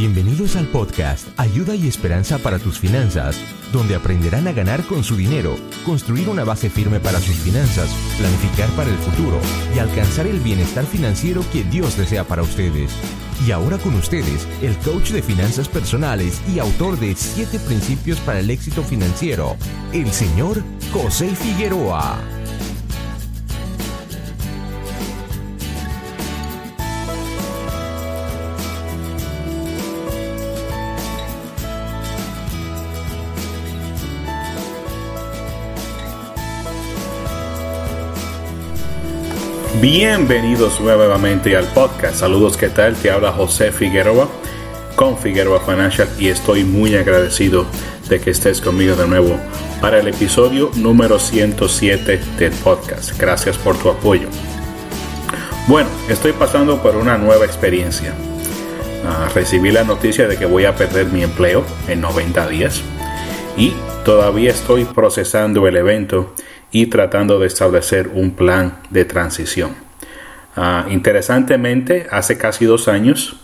Bienvenidos al podcast Ayuda y Esperanza para tus finanzas, donde aprenderán a ganar con su dinero, construir una base firme para sus finanzas, planificar para el futuro y alcanzar el bienestar financiero que Dios desea para ustedes. Y ahora con ustedes, el coach de finanzas personales y autor de 7 principios para el éxito financiero, el señor José Figueroa. Bienvenidos nuevamente al podcast. Saludos, ¿qué tal? Te habla José Figueroa con Figueroa Financial y estoy muy agradecido de que estés conmigo de nuevo para el episodio número 107 del podcast. Gracias por tu apoyo. Bueno, estoy pasando por una nueva experiencia. Uh, recibí la noticia de que voy a perder mi empleo en 90 días y todavía estoy procesando el evento y tratando de establecer un plan de transición. Uh, interesantemente, hace casi dos años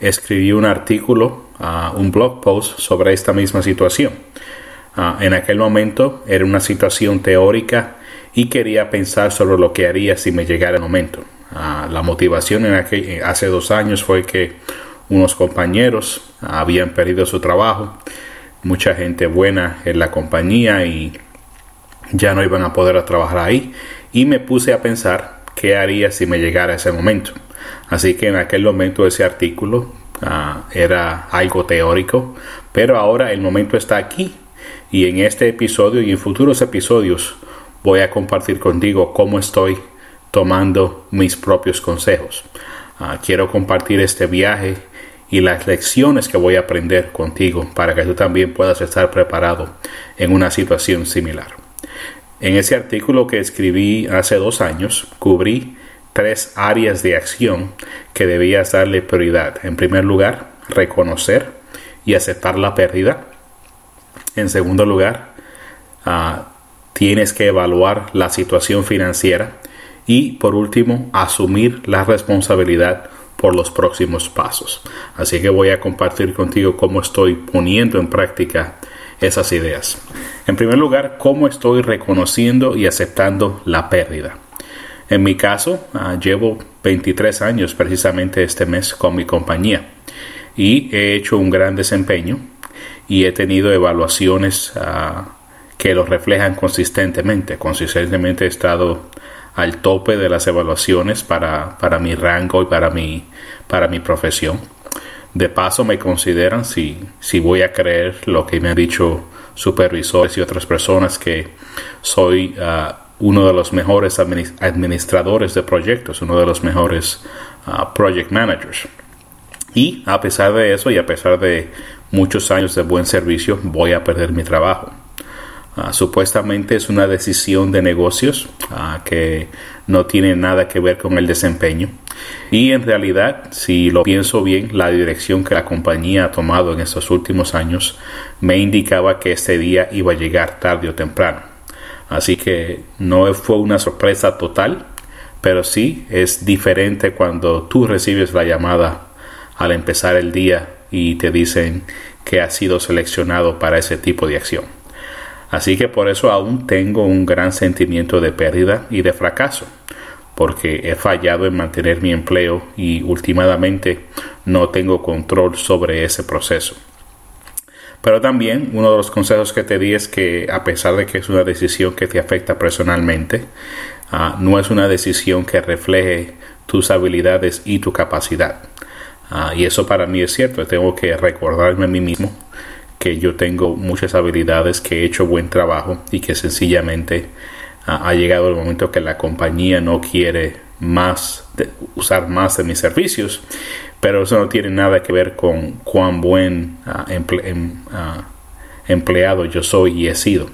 escribí un artículo, uh, un blog post sobre esta misma situación. Uh, en aquel momento era una situación teórica y quería pensar sobre lo que haría si me llegara el momento. la motivación en aquel, hace dos años fue que unos compañeros habían perdido su trabajo, mucha gente buena en la compañía y ya no iban a poder trabajar ahí y me puse a pensar qué haría si me llegara ese momento. Así que en aquel momento ese artículo uh, era algo teórico, pero ahora el momento está aquí y en este episodio y en futuros episodios voy a compartir contigo cómo estoy tomando mis propios consejos. Uh, quiero compartir este viaje y las lecciones que voy a aprender contigo para que tú también puedas estar preparado en una situación similar. En ese artículo que escribí hace dos años, cubrí tres áreas de acción que debías darle prioridad. En primer lugar, reconocer y aceptar la pérdida. En segundo lugar, uh, tienes que evaluar la situación financiera. Y por último, asumir la responsabilidad por los próximos pasos. Así que voy a compartir contigo cómo estoy poniendo en práctica esas ideas. En primer lugar, cómo estoy reconociendo y aceptando la pérdida. En mi caso, uh, llevo 23 años precisamente este mes con mi compañía y he hecho un gran desempeño y he tenido evaluaciones uh, que lo reflejan consistentemente. Consistentemente he estado al tope de las evaluaciones para, para mi rango y para mi, para mi profesión. De paso me consideran si, si voy a creer lo que me han dicho supervisores y otras personas que soy uh, uno de los mejores administradores de proyectos, uno de los mejores uh, project managers. Y a pesar de eso y a pesar de muchos años de buen servicio, voy a perder mi trabajo. Uh, supuestamente es una decisión de negocios que no tiene nada que ver con el desempeño. Y en realidad, si lo pienso bien, la dirección que la compañía ha tomado en estos últimos años me indicaba que este día iba a llegar tarde o temprano. Así que no fue una sorpresa total, pero sí es diferente cuando tú recibes la llamada al empezar el día y te dicen que has sido seleccionado para ese tipo de acción. Así que por eso aún tengo un gran sentimiento de pérdida y de fracaso, porque he fallado en mantener mi empleo y últimamente no tengo control sobre ese proceso. Pero también uno de los consejos que te di es que a pesar de que es una decisión que te afecta personalmente, uh, no es una decisión que refleje tus habilidades y tu capacidad. Uh, y eso para mí es cierto, tengo que recordarme a mí mismo que yo tengo muchas habilidades, que he hecho buen trabajo y que sencillamente ha, llegado el momento que la compañía no quiere más de, usar más de mis servicios, pero eso no tiene nada que ver con cuán buen uh, emple, em, uh, empleado yo soy y he sido.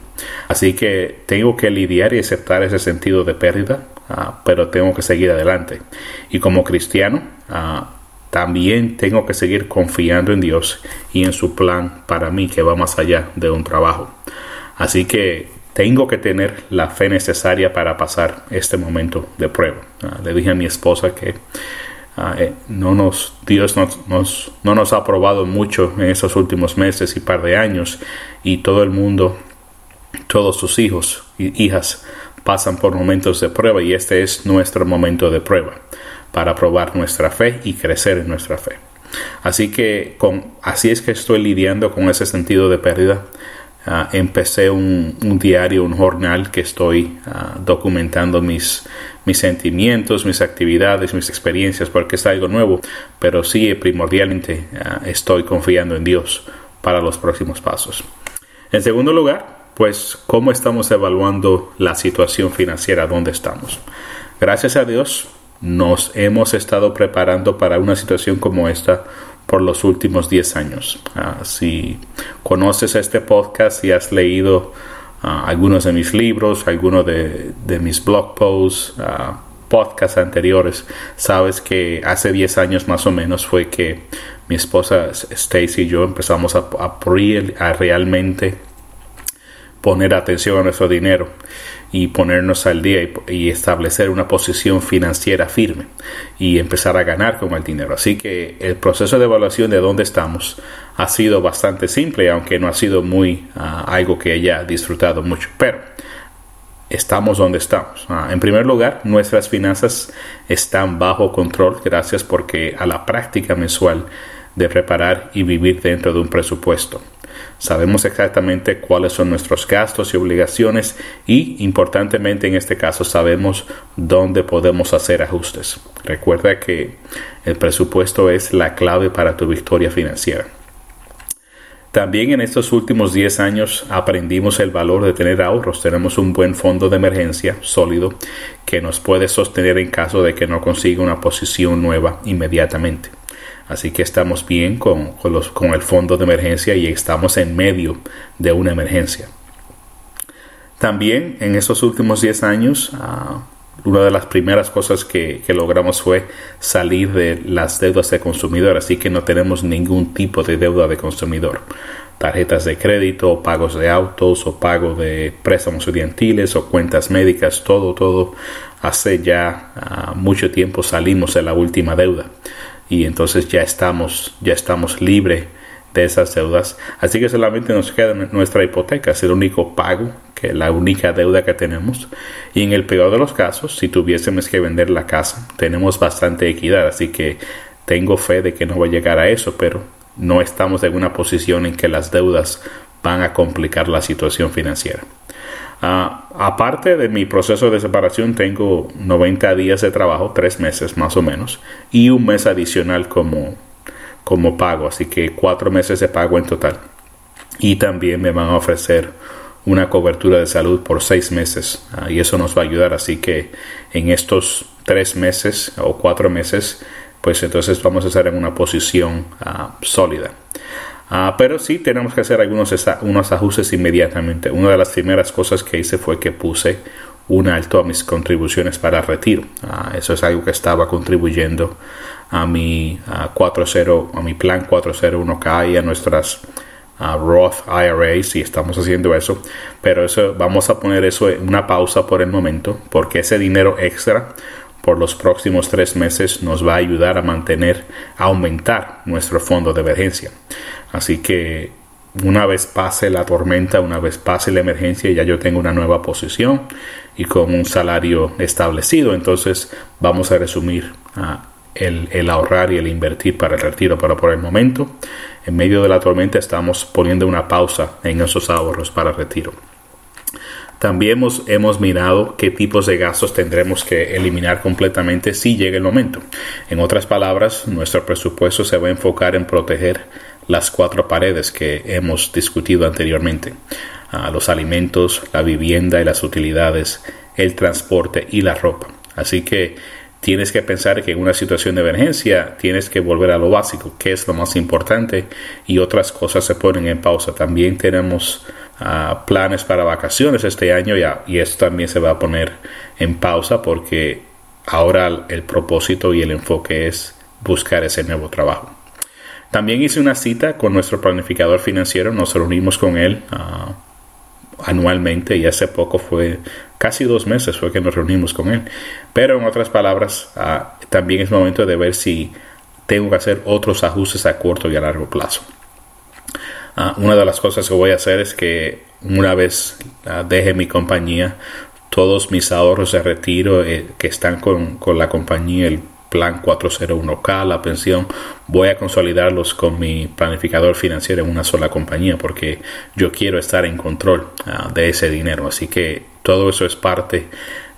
Así que tengo que lidiar y aceptar ese sentido de pérdida, uh, pero tengo que seguir adelante. Y como cristiano, también tengo que seguir confiando en Dios y en su plan para mí que va más allá de un trabajo. Así que tengo que tener la fe necesaria para pasar este momento de prueba. Le dije a mi esposa que Ah, eh, no nos, Dios nos, no nos ha probado mucho en estos últimos meses y par de años y todo el mundo, todos sus hijos y hijas pasan por momentos de prueba y este es nuestro momento de prueba para probar nuestra fe y crecer en nuestra fe. Así que con, así es que estoy lidiando con ese sentido de pérdida. Ah, empecé un, diario, un jornal que estoy ah, documentando mis, mis sentimientos, mis actividades, mis experiencias, porque es algo nuevo, pero sí primordialmente ah, estoy confiando en Dios para los próximos pasos. En segundo lugar, pues cómo estamos evaluando la situación financiera, dónde estamos. Gracias a Dios, nos hemos estado preparando para una situación como esta por los últimos 10 años. Ah, si conoces este podcast y has leído ah, algunos de mis libros, algunos de, mis blog posts, uh, podcasts anteriores, sabes que hace 10 años más o menos fue que mi esposa Stacy y yo empezamos a, a realmente poner atención a nuestro dinero y ponernos al día y, establecer una posición financiera firme y empezar a ganar con el dinero. Así que el proceso de evaluación de dónde estamos ha sido bastante simple, aunque no ha sido muy ah, algo que haya disfrutado mucho, pero estamos donde estamos. Ah, en primer lugar, nuestras finanzas están bajo control gracias porque a la práctica mensual de preparar y vivir dentro de un presupuesto. Sabemos exactamente cuáles son nuestros gastos y obligaciones y, importantemente en este caso, sabemos dónde podemos hacer ajustes. Recuerda que el presupuesto es la clave para tu victoria financiera. También en estos últimos 10 años aprendimos el valor de tener ahorros. Tenemos un buen fondo de emergencia sólido que nos puede sostener en caso de que no consiga una posición nueva inmediatamente. Así que estamos bien con, los, con el fondo de emergencia y estamos en medio de una emergencia. También en estos últimos 10 años, ah, una de las primeras cosas que, logramos fue salir de las deudas de consumidor, así que no tenemos ningún tipo de deuda de consumidor. Tarjetas de crédito, pagos de autos o pago de préstamos estudiantiles o cuentas médicas, todo, todo. Hace ya ah, mucho tiempo salimos de la última deuda y entonces ya estamos, ya estamos libres de esas deudas. Así que solamente nos queda nuestra hipoteca, es el único pago, que la única deuda que tenemos. Y en el peor de los casos, si tuviésemos que vender la casa, tenemos bastante equidad, así que tengo fe de que no va a llegar a eso, pero no estamos en una posición en que las deudas van a complicar la situación financiera. Ah, aparte de mi proceso de separación, tengo 90 días de trabajo, tres meses más o menos, y un mes adicional como, como pago, así que cuatro meses de pago en total. Y también me van a ofrecer una cobertura de salud por seis meses ah, y eso nos va a ayudar. Así que en estos tres meses o cuatro meses, pues entonces vamos a estar en una posición ah, sólida. Ah, pero sí tenemos que hacer algunos unos ajustes inmediatamente. Una de las primeras cosas que hice fue que puse un alto a mis contribuciones para retiro. Ah, eso es algo que estaba contribuyendo a mi, a a mi plan 401k y a nuestras Roth IRAs y estamos haciendo eso. Pero eso vamos a poner eso en una pausa por el momento porque ese dinero extra por los próximos tres meses nos va a ayudar a mantener, a aumentar nuestro fondo de emergencia. Así que una vez pase la tormenta, una vez pase la emergencia, ya yo tengo una nueva posición y con un salario establecido. Entonces vamos a resumir ah, el, ahorrar y el invertir para el retiro. Pero por el momento, en medio de la tormenta, estamos poniendo una pausa en esos ahorros para retiro. También hemos, hemos, mirado qué tipos de gastos tendremos que eliminar completamente si llega el momento. En otras palabras, nuestro presupuesto se va a enfocar en proteger las cuatro paredes que hemos discutido anteriormente. Ah, los alimentos, la vivienda y las utilidades, el transporte y la ropa. Así que tienes que pensar que en una situación de emergencia tienes que volver a lo básico, que es lo más importante, y otras cosas se ponen en pausa. También tenemos planes para vacaciones este año ya, y esto también se va a poner en pausa porque ahora el propósito y el enfoque es buscar ese nuevo trabajo. También hice una cita con nuestro planificador financiero, nos reunimos con él ah, anualmente y hace poco fue casi dos meses fue que nos reunimos con él. Pero en otras palabras, ah, también es momento de ver si tengo que hacer otros ajustes a corto y a largo plazo. Ah, una de las cosas que voy a hacer es que una vez ah, deje mi compañía, todos mis ahorros de retiro eh, que están con, con la compañía, el plan 401k, la pensión, voy a consolidarlos con mi planificador financiero en una sola compañía porque yo quiero estar en control ah, de ese dinero. Así que todo eso es parte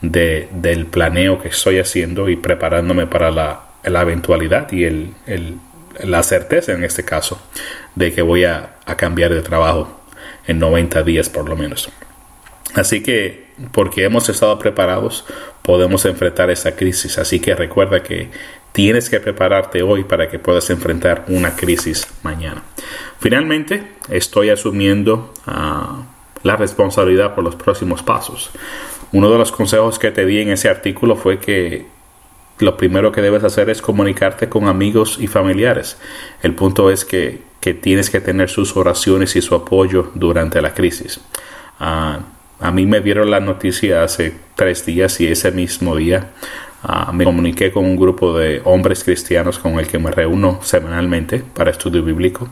de, del planeo que estoy haciendo y preparándome para la, la eventualidad y el, el, la certeza en este caso de que voy a, a cambiar de trabajo en 90 días por lo menos. Así que porque hemos estado preparados, podemos enfrentar esa crisis. Así que recuerda que tienes que prepararte hoy para que puedas enfrentar una crisis mañana. Finalmente, estoy asumiendo ah, la responsabilidad por los próximos pasos. Uno de los consejos que te di en ese artículo fue que lo primero que debes hacer es comunicarte con amigos y familiares. El punto es que, tienes que tener sus oraciones y su apoyo durante la crisis. Ah, a mí me dieron la noticia hace tres días y ese mismo día ah, me comuniqué con un grupo de hombres cristianos con el que me reúno semanalmente para estudio bíblico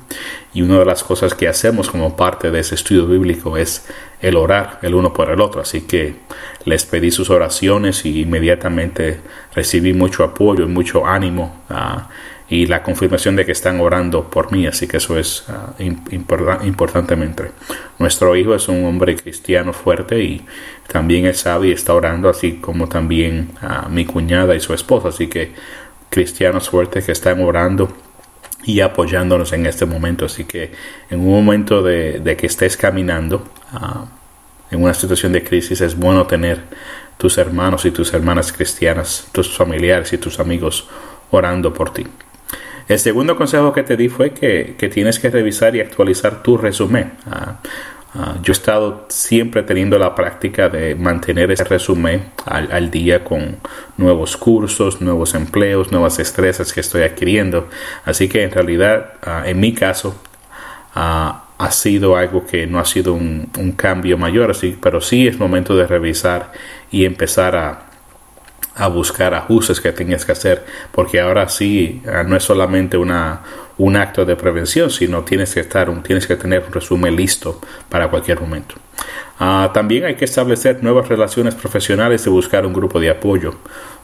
y una de las cosas que hacemos como parte de ese estudio bíblico es el orar el uno por el otro. Así que les pedí sus oraciones y inmediatamente recibí mucho apoyo y mucho ánimo. Uh, y la confirmación de que están orando por mí, así que eso es uh, importantemente. Nuestro hijo es un hombre cristiano fuerte y también es sabio y está orando, así como también uh, mi cuñada y su esposa, así que cristianos fuertes que están orando y apoyándonos en este momento, así que en un momento de, de que estés caminando uh, en una situación de crisis es bueno tener tus hermanos y tus hermanas cristianas, tus familiares y tus amigos orando por ti. El segundo consejo que te di fue que, tienes que revisar y actualizar tu resumen. Ah, ah, yo he estado siempre teniendo la práctica de mantener ese resumen al, día con nuevos cursos, nuevos empleos, nuevas destrezas que estoy adquiriendo. Así que en realidad, ah, en mi caso, ha sido algo que no ha sido un, un cambio mayor, así, pero sí es momento de revisar y empezar a, a buscar ajustes que tengas que hacer, porque ahora sí ah, no es solamente una, un acto de prevención, sino tienes que estar, tienes que tener un resumen listo para cualquier momento. Ah, también hay que establecer nuevas relaciones profesionales y buscar un grupo de apoyo.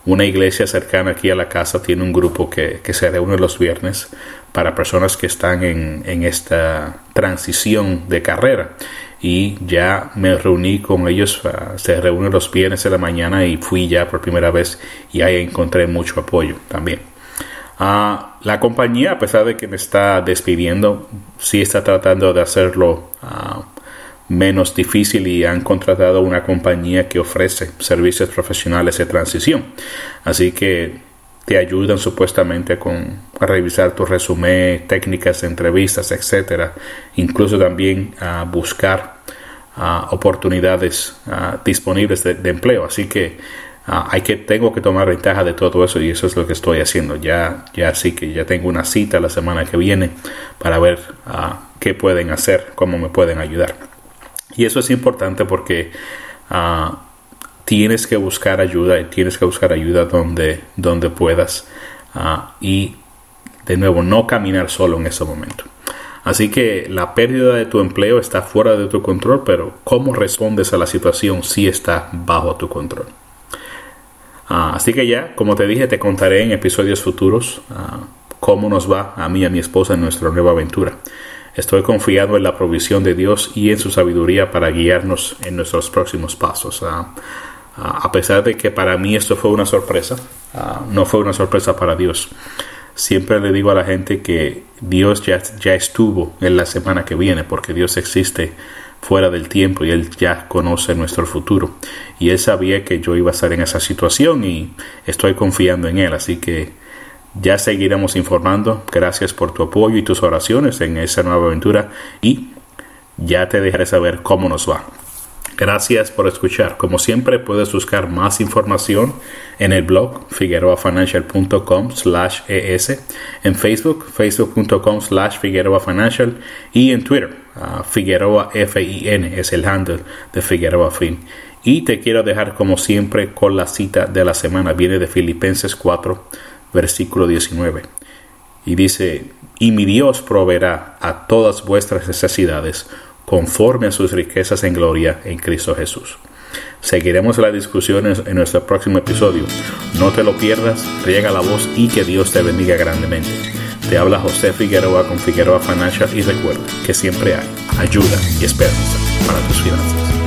Una iglesia cercana aquí a la casa tiene un grupo que, que se reúne los viernes para personas que están en, en esta transición de carrera y ya me reuní con ellos, ah, se reúnen los viernes de la mañana y fui ya por primera vez y ahí encontré mucho apoyo también. Ah, la compañía, a pesar de que me está despidiendo, sí está tratando de hacerlo ah, menos difícil y han contratado una compañía que ofrece servicios profesionales de transición. Así que te ayudan supuestamente con a revisar tu resumen, técnicas entrevistas, etcétera, incluso también a buscar oportunidades disponibles de, empleo. Así que hay que tengo que tomar ventaja de todo eso y eso es lo que estoy haciendo. Ya ya sí que ya tengo una cita la semana que viene para ver qué pueden hacer, cómo me pueden ayudar. Y eso es importante porque tienes que buscar ayuda y tienes que buscar ayuda donde, donde puedas ah, y de nuevo no caminar solo en ese momento. Así que la pérdida de tu empleo está fuera de tu control, pero cómo respondes a la situación sí está bajo tu control. Ah, así que ya, como te dije, te contaré en episodios futuros ah, cómo nos va a mí y a mi esposa en nuestra nueva aventura. Estoy confiado en la provisión de Dios y en su sabiduría para guiarnos en nuestros próximos pasos. Ah, a pesar de que para mí esto fue una sorpresa, ah, no fue una sorpresa para Dios. Siempre le digo a la gente que Dios ya, ya estuvo en la semana que viene, porque Dios existe fuera del tiempo y Él ya conoce nuestro futuro. Y Él sabía que yo iba a estar en esa situación y estoy confiando en Él. Así que ya seguiremos informando. Gracias por tu apoyo y tus oraciones en esa nueva aventura y ya te dejaré saber cómo nos va. Gracias por escuchar. Como siempre, puedes buscar más información en el blog figueroafinancial.com slash es, en Facebook, facebook.com slash figueroafinancial y en Twitter, uh, Figueroa es el handle de Figueroa Fin. Y te quiero dejar como siempre con la cita de la semana. Viene de Filipenses 4, versículo 19. Y dice, y mi Dios proveerá a todas vuestras necesidades conforme a sus riquezas en gloria en Cristo Jesús. Seguiremos las discusiones en nuestro próximo episodio. No te lo pierdas, riega la voz y que Dios te bendiga grandemente. Te habla José Figueroa con Figueroa Financial y recuerda que siempre hay ayuda y esperanza para tus finanzas.